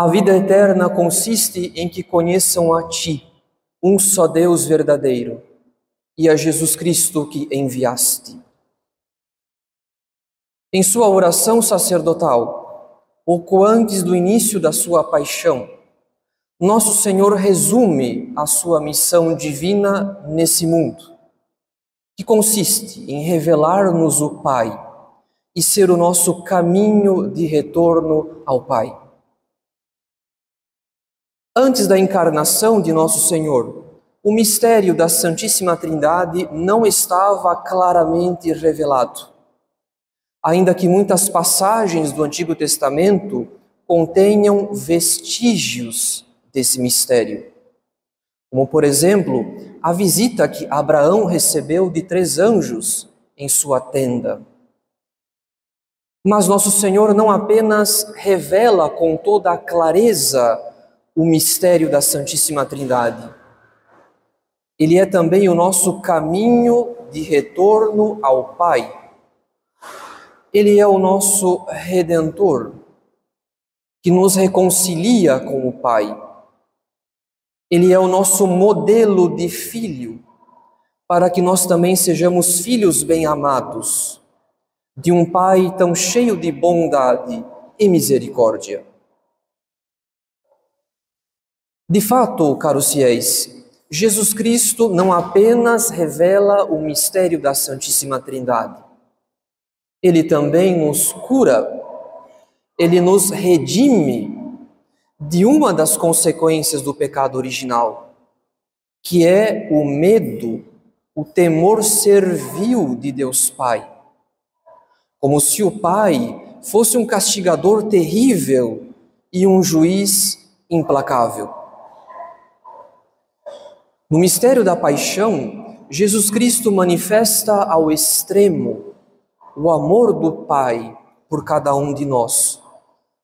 A vida eterna consiste em que conheçam a Ti, um só Deus verdadeiro, e a Jesus Cristo que enviaste. Em sua oração sacerdotal, pouco antes do início da sua paixão, nosso Senhor resume a sua missão divina nesse mundo, que consiste em revelar-nos o Pai e ser o nosso caminho de retorno ao Pai. Antes da encarnação de Nosso Senhor, o mistério da Santíssima Trindade não estava claramente revelado. Ainda que muitas passagens do Antigo Testamento contenham vestígios desse mistério. Como, por exemplo, a visita que Abraão recebeu de três anjos em sua tenda. Mas Nosso Senhor não apenas revela com toda a clareza o mistério da Santíssima Trindade. Ele é também o nosso caminho de retorno ao Pai. Ele é o nosso redentor, que nos reconcilia com o Pai. Ele é o nosso modelo de filho, para que nós também sejamos filhos bem-amados, de um Pai tão cheio de bondade e misericórdia. De fato, caros fiéis, Jesus Cristo não apenas revela o mistério da Santíssima Trindade, ele também nos cura, ele nos redime de uma das consequências do pecado original, que é o medo, o temor servil de Deus Pai. Como se o Pai fosse um castigador terrível e um juiz implacável. No mistério da paixão, Jesus Cristo manifesta ao extremo o amor do Pai por cada um de nós.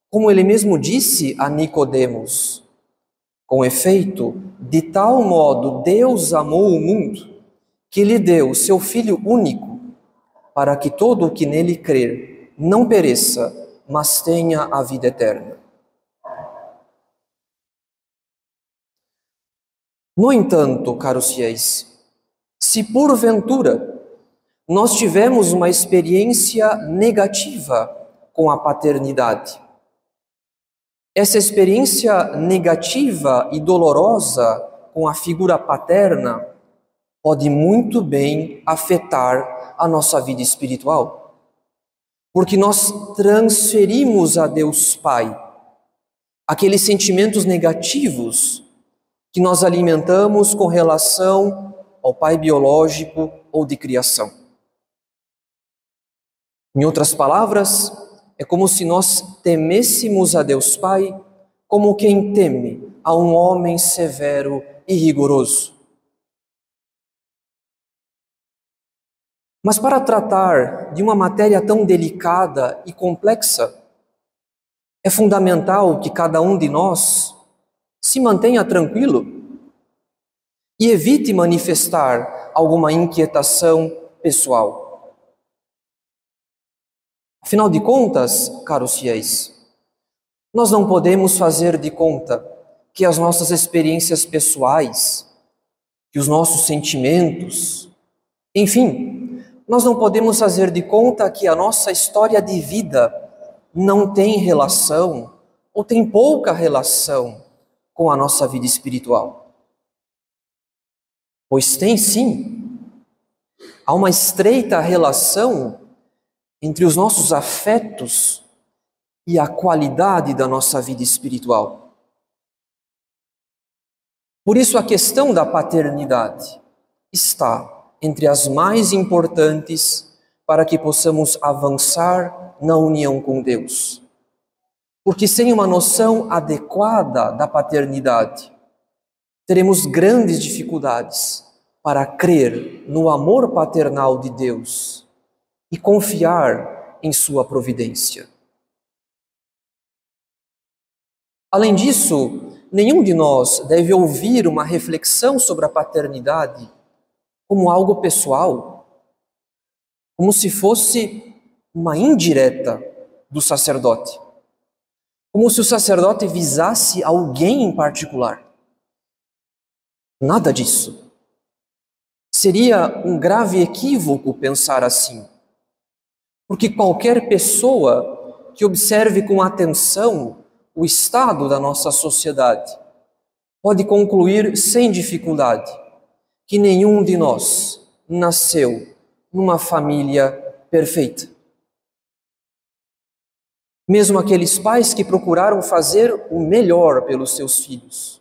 Como ele mesmo disse a Nicodemos, com efeito, de tal modo Deus amou o mundo que lhe deu seu filho único, para que todo o que nele crer não pereça, mas tenha a vida eterna. No entanto, caros fiéis, se porventura nós tivemos uma experiência negativa com a paternidade, essa experiência negativa e dolorosa com a figura paterna pode muito bem afetar a nossa vida espiritual. Porque nós transferimos a Deus Pai aqueles sentimentos negativos que nós alimentamos com relação ao pai biológico ou de criação. Em outras palavras, é como se nós temêssemos a Deus Pai como quem teme a um homem severo e rigoroso. Mas para tratar de uma matéria tão delicada e complexa, é fundamental que cada um de nós se mantenha tranquilo e evite manifestar alguma inquietação pessoal. Afinal de contas, caros fiéis, nós não podemos fazer de conta que as nossas experiências pessoais, que os nossos sentimentos, enfim, nós não podemos fazer de conta que a nossa história de vida não tem relação ou tem pouca relação com a nossa vida espiritual? Pois tem sim. Há uma estreita relação entre os nossos afetos e a qualidade da nossa vida espiritual. Por isso, a questão da paternidade está entre as mais importantes para que possamos avançar na união com Deus. Porque sem uma noção adequada da paternidade, teremos grandes dificuldades para crer no amor paternal de Deus e confiar em Sua providência. Além disso, nenhum de nós deve ouvir uma reflexão sobre a paternidade como algo pessoal, como se fosse uma indireta do sacerdote Como se o sacerdote visasse alguém em particular. Nada disso. Seria um grave equívoco pensar assim. Porque qualquer pessoa que observe com atenção o estado da nossa sociedade pode concluir sem dificuldade que nenhum de nós nasceu numa família perfeita. Mesmo aqueles pais que procuraram fazer o melhor pelos seus filhos.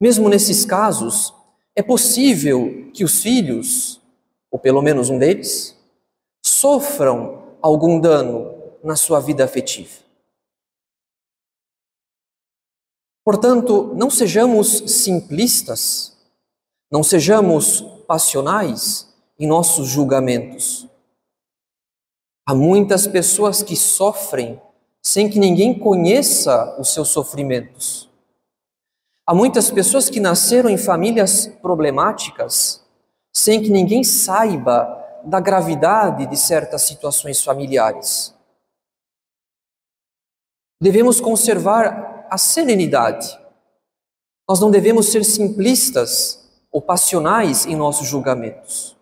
Mesmo nesses casos, é possível que os filhos, ou pelo menos um deles, sofram algum dano na sua vida afetiva. Portanto, não sejamos simplistas, não sejamos passionais em nossos julgamentos. Há muitas pessoas que sofrem sem que ninguém conheça os seus sofrimentos. Há muitas pessoas que nasceram em famílias problemáticas sem que ninguém saiba da gravidade de certas situações familiares. Devemos conservar a serenidade. Nós não devemos ser simplistas ou passionais em nossos julgamentos.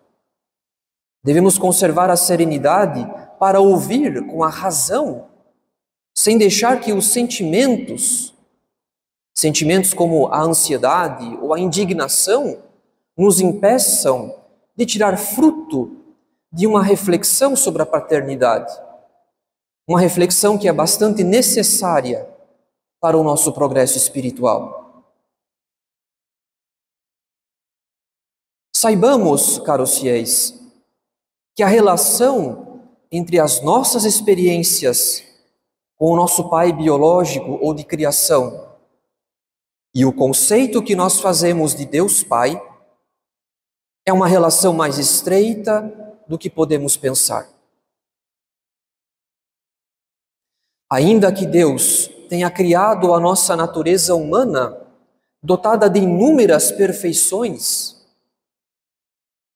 Devemos conservar a serenidade para ouvir com a razão, sem deixar que os sentimentos, sentimentos como a ansiedade ou a indignação, nos impeçam de tirar fruto de uma reflexão sobre a paternidade. Uma reflexão que é bastante necessária para o nosso progresso espiritual. Saibamos, caros fiéis, que a relação entre as nossas experiências com o nosso pai biológico ou de criação e o conceito que nós fazemos de Deus Pai é uma relação mais estreita do que podemos pensar. Ainda que Deus tenha criado a nossa natureza humana, dotada de inúmeras perfeições,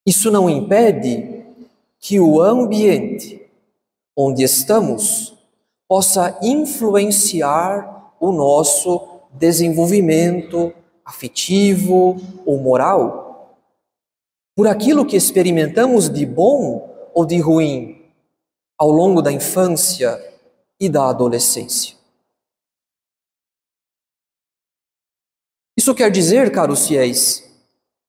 isso não impede que o ambiente onde estamos possa influenciar o nosso desenvolvimento afetivo ou moral por aquilo que experimentamos de bom ou de ruim ao longo da infância e da adolescência. Isso quer dizer, caros fiéis,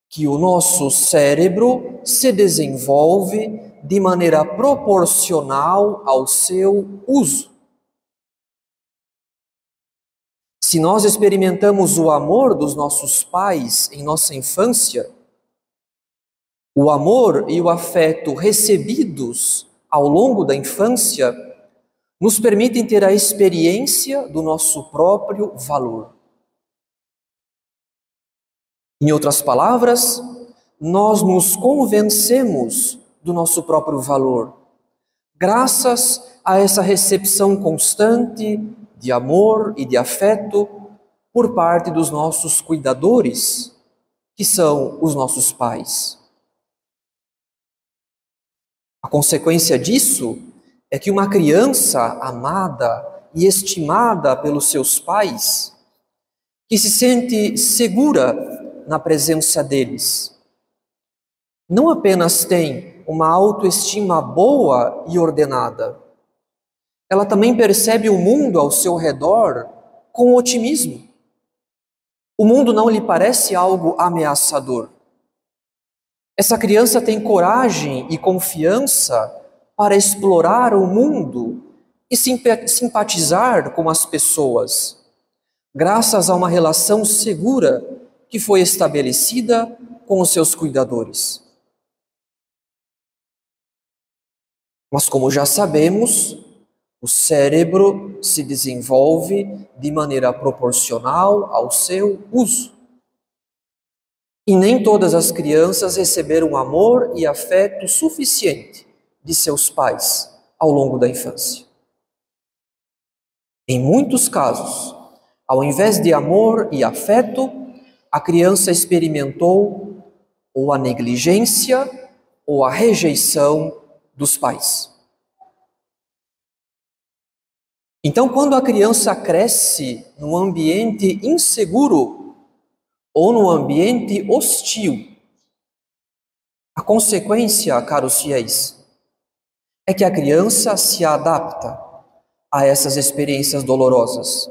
que o nosso cérebro se desenvolve de maneira proporcional ao seu uso. Se nós experimentamos o amor dos nossos pais em nossa infância, o amor e o afeto recebidos ao longo da infância nos permitem ter a experiência do nosso próprio valor. Em outras palavras, nós nos convencemos do nosso próprio valor, graças a essa recepção constante de amor e de afeto por parte dos nossos cuidadores, que são os nossos pais. A consequência disso é que uma criança amada e estimada pelos seus pais, que se sente segura na presença deles, não apenas tem uma autoestima boa e ordenada, ela também percebe o mundo ao seu redor com otimismo. O mundo não lhe parece algo ameaçador. Essa criança tem coragem e confiança para explorar o mundo e simpatizar com as pessoas, graças a uma relação segura que foi estabelecida com os seus cuidadores. Mas, como já sabemos, o cérebro se desenvolve de maneira proporcional ao seu uso. E nem todas as crianças receberam amor e afeto suficiente de seus pais ao longo da infância. Em muitos casos, ao invés de amor e afeto, a criança experimentou ou a negligência ou a rejeição dos pais. Então, quando a criança cresce num ambiente inseguro ou num ambiente hostil, a consequência, caros fiéis, é que a criança se adapta a essas experiências dolorosas.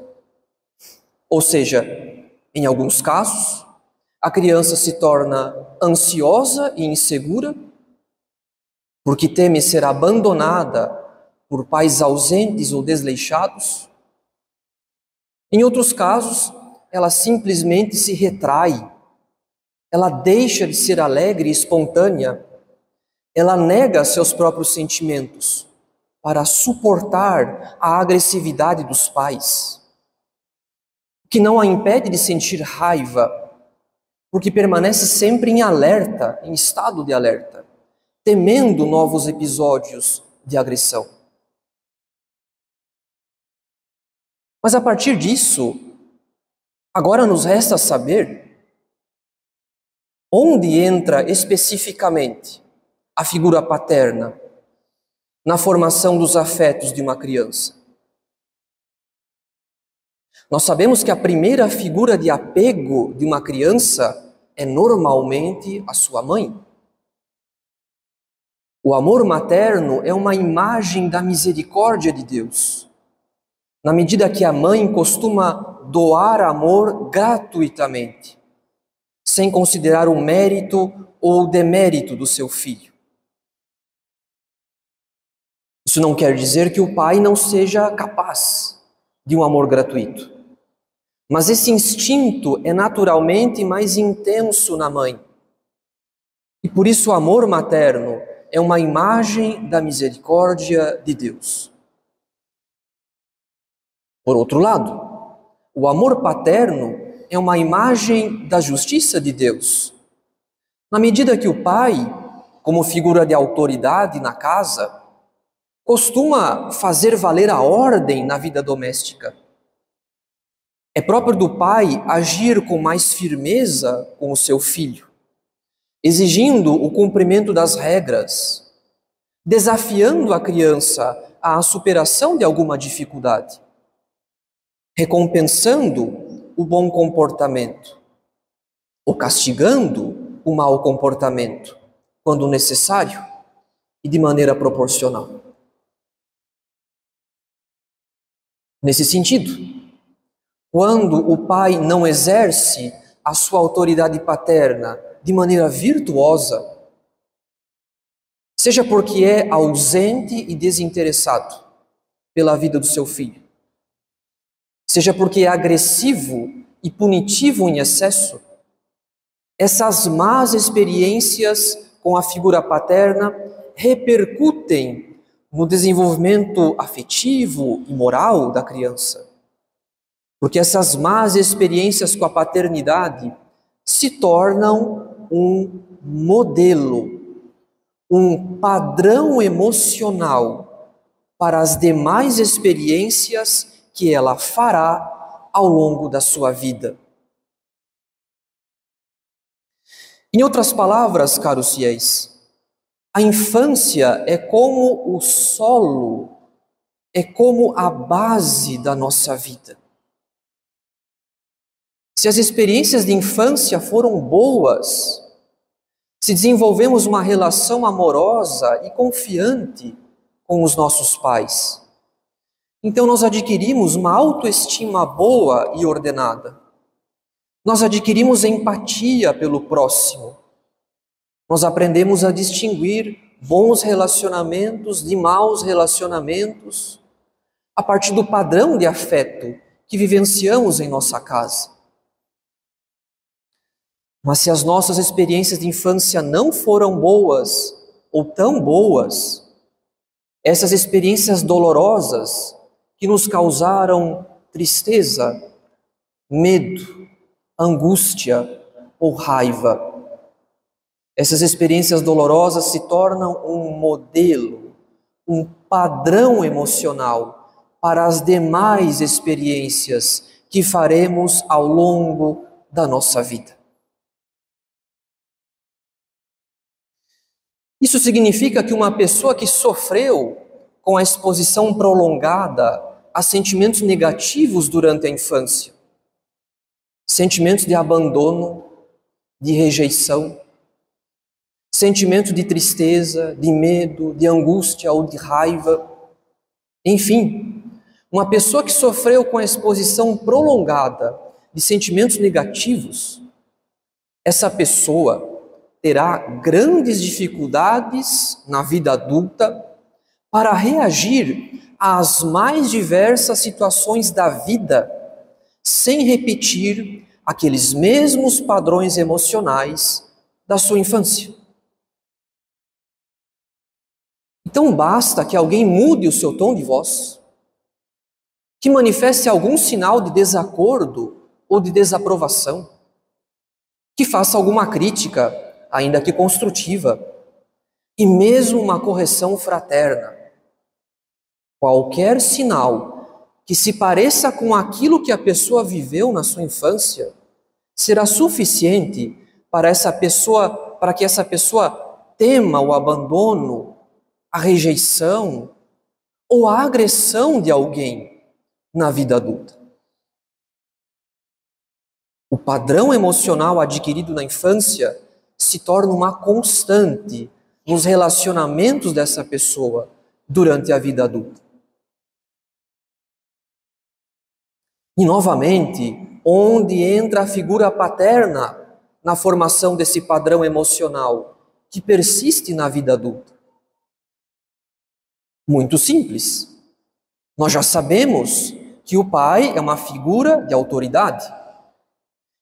Ou seja, em alguns casos, a criança se torna ansiosa e insegura, porque teme ser abandonada por pais ausentes ou desleixados. Em outros casos, ela simplesmente se retrai, ela deixa de ser alegre e espontânea, ela nega seus próprios sentimentos para suportar a agressividade dos pais, que não a impede de sentir raiva, porque permanece sempre em alerta, em estado de alerta, temendo novos episódios de agressão. Mas a partir disso, agora nos resta saber onde entra especificamente a figura paterna na formação dos afetos de uma criança. Nós sabemos que a primeira figura de apego de uma criança é normalmente a sua mãe. O amor materno é uma imagem da misericórdia de Deus na medida que a mãe costuma doar amor gratuitamente, sem considerar o mérito ou o demérito do seu filho. Isso não quer dizer que o pai não seja capaz de um amor gratuito. Mas esse instinto é naturalmente mais intenso na mãe. E por isso o amor materno é uma imagem da misericórdia de Deus. Por outro lado, o amor paterno é uma imagem da justiça de Deus. Na medida que o pai, como figura de autoridade na casa, costuma fazer valer a ordem na vida doméstica. É próprio do pai agir com mais firmeza com o seu filho, exigindo o cumprimento das regras, desafiando a criança à superação de alguma dificuldade recompensando o bom comportamento ou castigando o mau comportamento, quando necessário e de maneira proporcional. Nesse sentido, quando o pai não exerce a sua autoridade paterna de maneira virtuosa, seja porque é ausente e desinteressado pela vida do seu filho, seja porque é agressivo e punitivo em excesso, essas más experiências com a figura paterna repercutem no desenvolvimento afetivo e moral da criança. Porque essas más experiências com a paternidade se tornam um modelo, um padrão emocional para as demais experiências que ela fará ao longo da sua vida. Em outras palavras, caros fiéis, a infância é como o solo, é como a base da nossa vida. Se as experiências de infância foram boas, se desenvolvemos uma relação amorosa e confiante com os nossos pais, então nós adquirimos uma autoestima boa e ordenada. Nós adquirimos empatia pelo próximo. Nós aprendemos a distinguir bons relacionamentos de maus relacionamentos a partir do padrão de afeto que vivenciamos em nossa casa. Mas se as nossas experiências de infância não foram boas ou tão boas, essas experiências dolorosas que nos causaram tristeza, medo, angústia ou raiva. Essas experiências dolorosas se tornam um modelo, um padrão emocional para as demais experiências que faremos ao longo da nossa vida. Isso significa que uma pessoa que sofreu com a exposição prolongada a sentimentos negativos durante a infância. Sentimentos de abandono, de rejeição, sentimento de tristeza, de medo, de angústia ou de raiva. Enfim, uma pessoa que sofreu com a exposição prolongada de sentimentos negativos, essa pessoa terá grandes dificuldades na vida adulta para reagir às mais diversas situações da vida, sem repetir aqueles mesmos padrões emocionais da sua infância. Então basta que alguém mude o seu tom de voz, que manifeste algum sinal de desacordo ou de desaprovação, que faça alguma crítica, ainda que construtiva, e mesmo uma correção fraterna. Qualquer sinal que se pareça com aquilo que a pessoa viveu na sua infância será suficiente para essa pessoa, para que essa pessoa tema o abandono, a rejeição ou a agressão de alguém na vida adulta. O padrão emocional adquirido na infância se torna uma constante nos relacionamentos dessa pessoa durante a vida adulta. E novamente, onde entra a figura paterna na formação desse padrão emocional que persiste na vida adulta? Muito simples. Nós já sabemos que o pai é uma figura de autoridade,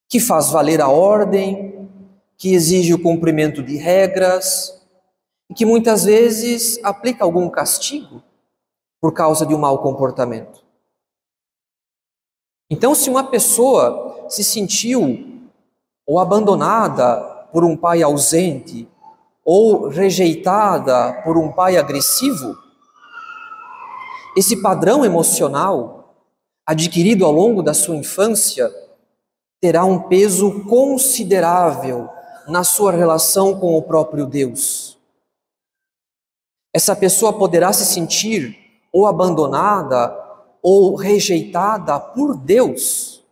que faz valer a ordem, que exige o cumprimento de regras, e que muitas vezes aplica algum castigo por causa de um mau comportamento. Então, se uma pessoa se sentiu ou abandonada por um pai ausente, ou rejeitada por um pai agressivo, esse padrão emocional, adquirido ao longo da sua infância, terá um peso considerável na sua relação com o próprio Deus. Essa pessoa poderá se sentir ou abandonada ou rejeitada por Deus,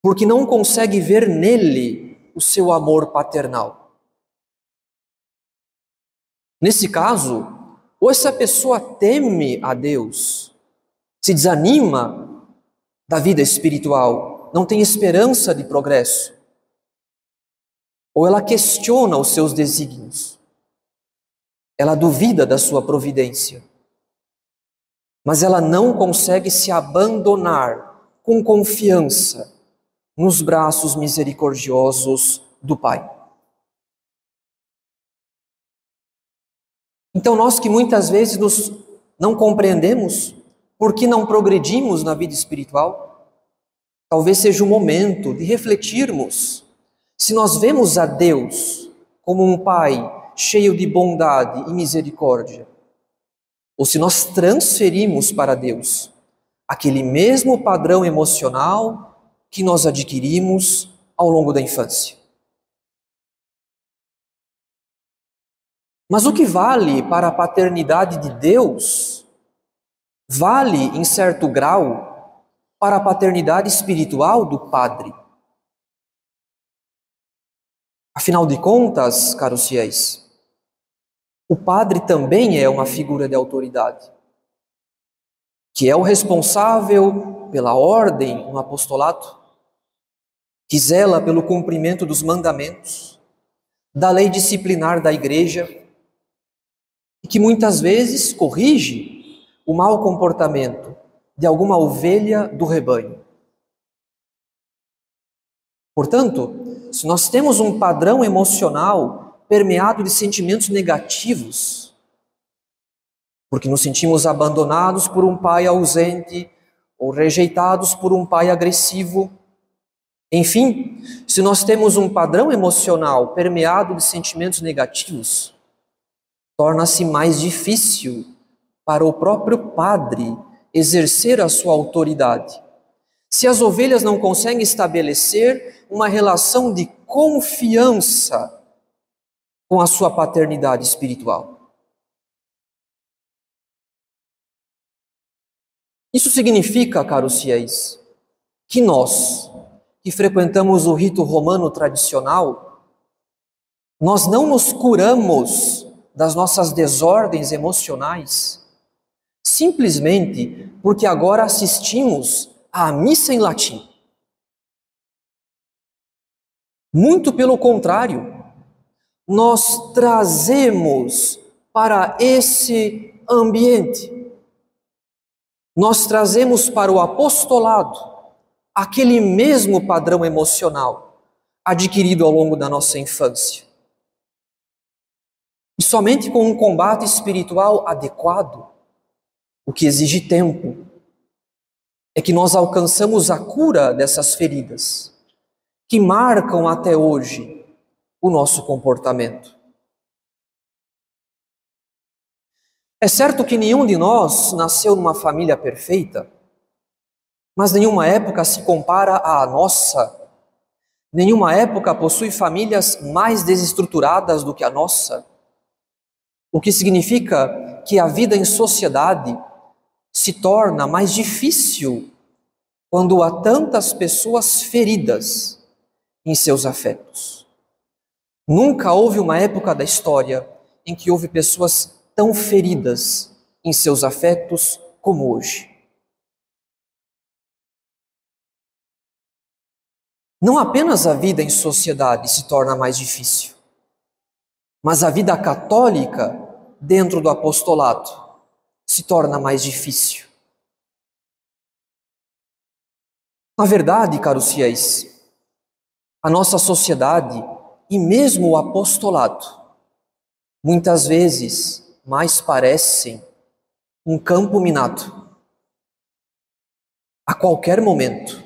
porque não consegue ver nele o seu amor paternal. Nesse caso, ou essa pessoa teme a Deus, se desanima da vida espiritual, não tem esperança de progresso, ou ela questiona os seus desígnios, ela duvida da sua providência mas ela não consegue se abandonar com confiança nos braços misericordiosos do Pai. Então, nós que muitas vezes nos não compreendemos por que não progredimos na vida espiritual, talvez seja o momento de refletirmos se nós vemos a Deus como um Pai cheio de bondade e misericórdia ou se nós transferimos para Deus aquele mesmo padrão emocional que nós adquirimos ao longo da infância. Mas o que vale para a paternidade de Deus, vale, em certo grau, para a paternidade espiritual do Padre. Afinal de contas, caros fiéis, o padre também é uma figura de autoridade, que é o responsável pela ordem no apostolato, que zela pelo cumprimento dos mandamentos, da lei disciplinar da igreja, e que muitas vezes corrige o mau comportamento de alguma ovelha do rebanho. Portanto, se nós temos um padrão emocional permeado de sentimentos negativos, porque nos sentimos abandonados por um pai ausente ou rejeitados por um pai agressivo. Enfim, se nós temos um padrão emocional permeado de sentimentos negativos, torna-se mais difícil para o próprio padre exercer a sua autoridade. Se as ovelhas não conseguem estabelecer uma relação de confiança com a sua paternidade espiritual. Isso significa, caros fiéis, que nós, que frequentamos o rito romano tradicional, nós não nos curamos das nossas desordens emocionais simplesmente porque agora assistimos à missa em latim. Muito pelo contrário, nós trazemos para esse ambiente, nós trazemos para o apostolado aquele mesmo padrão emocional adquirido ao longo da nossa infância. E somente com um combate espiritual adequado, o que exige tempo, é que nós alcançamos a cura dessas feridas que marcam até hoje o nosso comportamento. É certo que nenhum de nós nasceu numa família perfeita, mas nenhuma época se compara à nossa. Nenhuma época possui famílias mais desestruturadas do que a nossa. O que significa que a vida em sociedade se torna mais difícil quando há tantas pessoas feridas em seus afetos. Nunca houve uma época da história em que houve pessoas tão feridas em seus afetos como hoje. Não apenas a vida em sociedade se torna mais difícil, mas a vida católica dentro do apostolado se torna mais difícil. Na verdade, caros fiéis, a nossa sociedade e mesmo o apostolado, muitas vezes mais parecem um campo minado. A qualquer momento,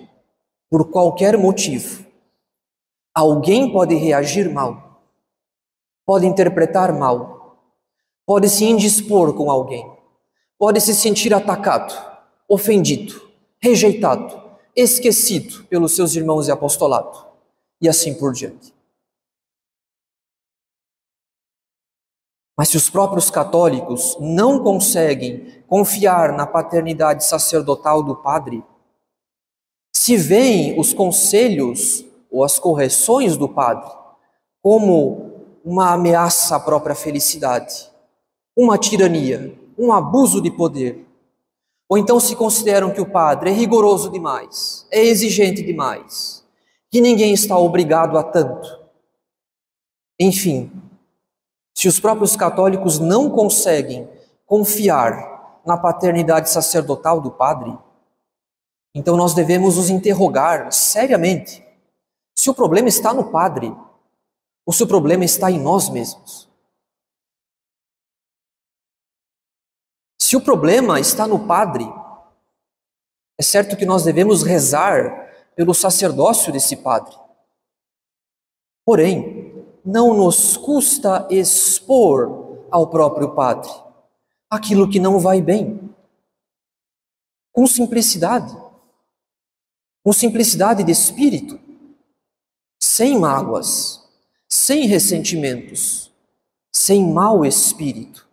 por qualquer motivo, alguém pode reagir mal, pode interpretar mal, pode se indispor com alguém, pode se sentir atacado, ofendido, rejeitado, esquecido pelos seus irmãos de apostolado e assim por diante. Mas se os próprios católicos não conseguem confiar na paternidade sacerdotal do padre, se veem os conselhos ou as correções do padre como uma ameaça à própria felicidade, uma tirania, um abuso de poder, ou então se consideram que o padre é rigoroso demais, é exigente demais, que ninguém está obrigado a tanto. Enfim, se os próprios católicos não conseguem confiar na paternidade sacerdotal do padre, então nós devemos nos interrogar seriamente se o problema está no padre ou se o problema está em nós mesmos. Se o problema está no padre, é certo que nós devemos rezar pelo sacerdócio desse padre. Porém, não nos custa expor ao próprio padre aquilo que não vai bem. Com simplicidade. Com simplicidade de espírito. Sem mágoas. Sem ressentimentos. Sem mau espírito.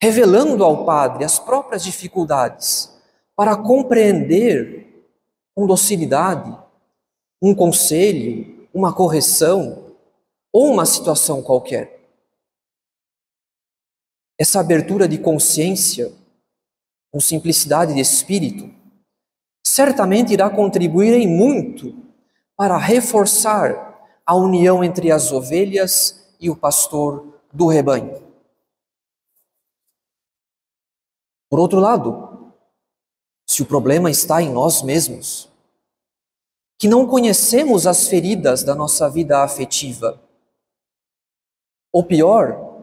Revelando ao padre as próprias dificuldades para compreender com docilidade, um conselho, uma correção ou uma situação qualquer. Essa abertura de consciência, com simplicidade de espírito, certamente irá contribuir em muito para reforçar a união entre as ovelhas e o pastor do rebanho. Por outro lado, se o problema está em nós mesmos, que não conhecemos as feridas da nossa vida afetiva, ou pior,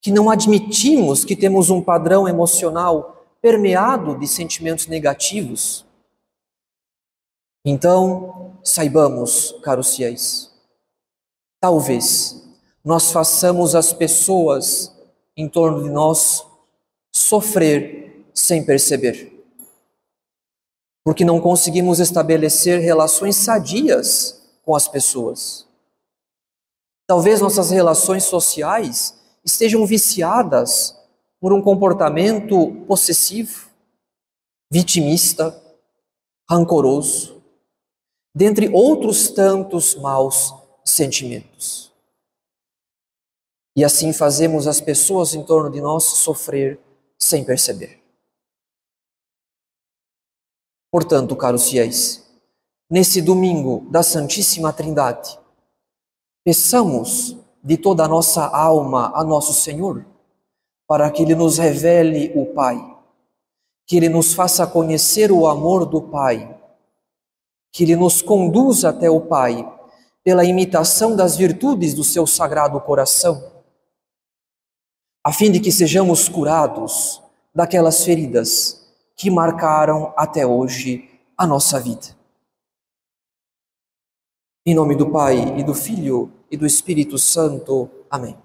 que não admitimos que temos um padrão emocional permeado de sentimentos negativos, então saibamos, caros fiéis, talvez nós façamos as pessoas em torno de nós sofrer sem perceber porque não conseguimos estabelecer relações sadias com as pessoas. Talvez nossas relações sociais estejam viciadas por um comportamento possessivo, vitimista, rancoroso, dentre outros tantos maus sentimentos. E assim fazemos as pessoas em torno de nós sofrer sem perceber. Portanto, caros fiéis, nesse domingo da Santíssima Trindade, peçamos de toda a nossa alma a nosso Senhor, para que Ele nos revele o Pai, que Ele nos faça conhecer o amor do Pai, que Ele nos conduza até o Pai pela imitação das virtudes do seu sagrado coração, a fim de que sejamos curados daquelas feridas que marcaram até hoje a nossa vida. Em nome do Pai, e do Filho, e do Espírito Santo. Amém.